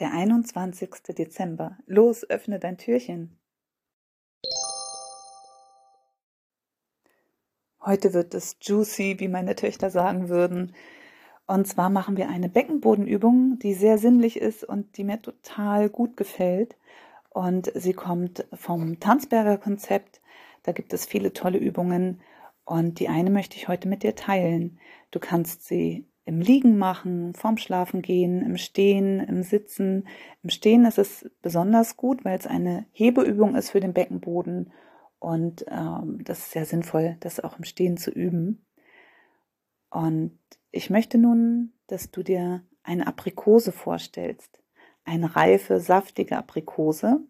Der 21. Dezember. Los, öffne dein Türchen. Heute wird es juicy, wie meine Töchter sagen würden. Und zwar machen wir eine Beckenbodenübung, die sehr sinnlich ist und die mir total gut gefällt. Und sie kommt vom Tanzberger Konzept. Da gibt es viele tolle Übungen. Und die eine möchte ich heute mit dir teilen. Du kannst sie im Liegen machen, vorm Schlafen gehen, im Stehen, im Sitzen. Im Stehen ist es besonders gut, weil es eine Hebeübung ist für den Beckenboden und ähm, das ist sehr sinnvoll, das auch im Stehen zu üben. Und ich möchte nun, dass du dir eine Aprikose vorstellst, eine reife, saftige Aprikose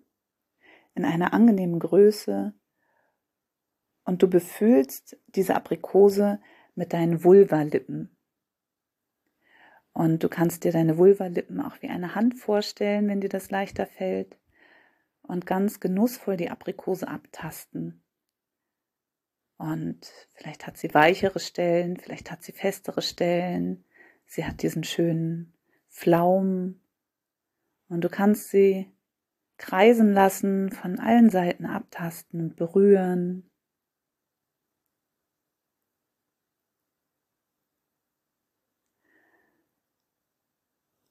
in einer angenehmen Größe und du befühlst diese Aprikose mit deinen Vulvalippen. Und du kannst dir deine Vulvalippen auch wie eine Hand vorstellen, wenn dir das leichter fällt. Und ganz genussvoll die Aprikose abtasten. Und vielleicht hat sie weichere Stellen, vielleicht hat sie festere Stellen. Sie hat diesen schönen Flaum. Und du kannst sie kreisen lassen, von allen Seiten abtasten und berühren.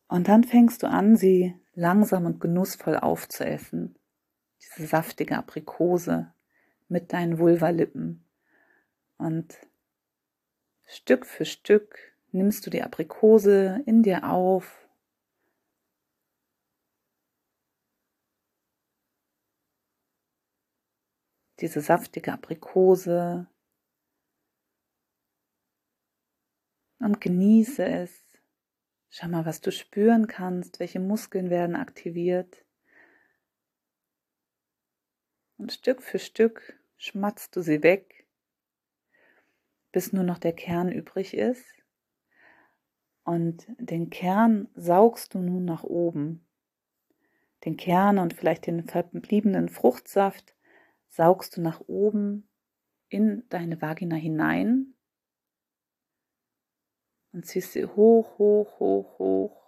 Und dann fängst du an, sie langsam und genussvoll aufzuessen. Diese saftige Aprikose mit deinen Vulvalippen. Und Stück für Stück nimmst du die Aprikose in dir auf. Diese saftige Aprikose. Und genieße es. Schau mal, was du spüren kannst, welche Muskeln werden aktiviert. Und Stück für Stück schmatzt du sie weg, bis nur noch der Kern übrig ist. Und den Kern saugst du nun nach oben. Den Kern und vielleicht den verbliebenen Fruchtsaft saugst du nach oben in deine Vagina hinein und ziehst sie hoch, hoch, hoch, hoch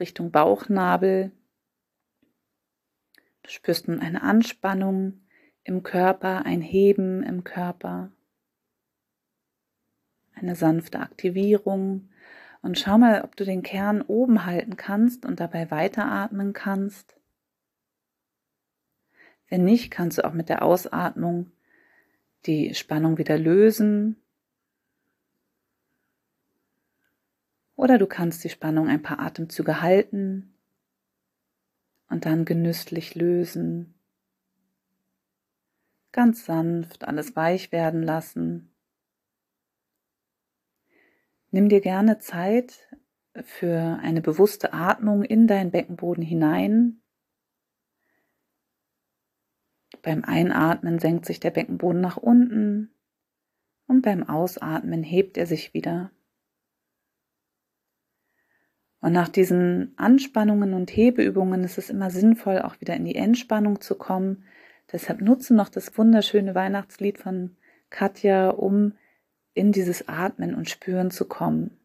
Richtung Bauchnabel. Du spürst nun eine Anspannung im Körper, ein Heben im Körper, eine sanfte Aktivierung. Und schau mal, ob du den Kern oben halten kannst und dabei weiteratmen kannst. Wenn nicht, kannst du auch mit der Ausatmung die Spannung wieder lösen Oder du kannst die Spannung ein paar Atemzüge halten und dann genüsslich lösen. Ganz sanft alles weich werden lassen. Nimm dir gerne Zeit für eine bewusste Atmung in deinen Beckenboden hinein. Beim Einatmen senkt sich der Beckenboden nach unten und beim Ausatmen hebt er sich wieder. Und nach diesen Anspannungen und Hebeübungen ist es immer sinnvoll, auch wieder in die Entspannung zu kommen. Deshalb nutze noch das wunderschöne Weihnachtslied von Katja, um in dieses Atmen und Spüren zu kommen.